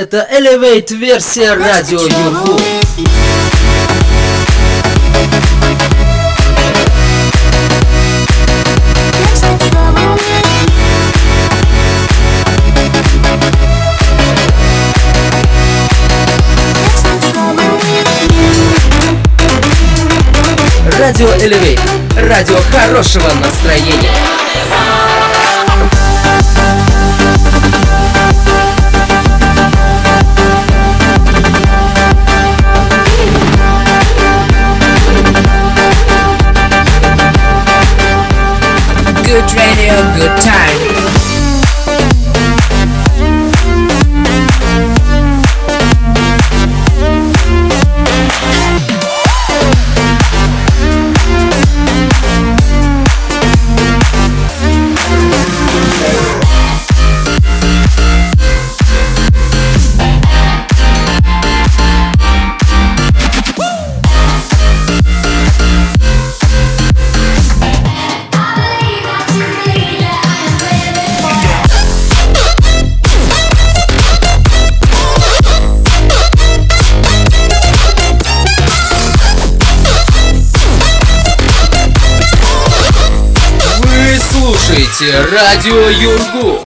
Это Elevate версия радио Юргу. Радио Elevate. Радио хорошего настроения. Good radio, good time. Слушаете радио Юргу.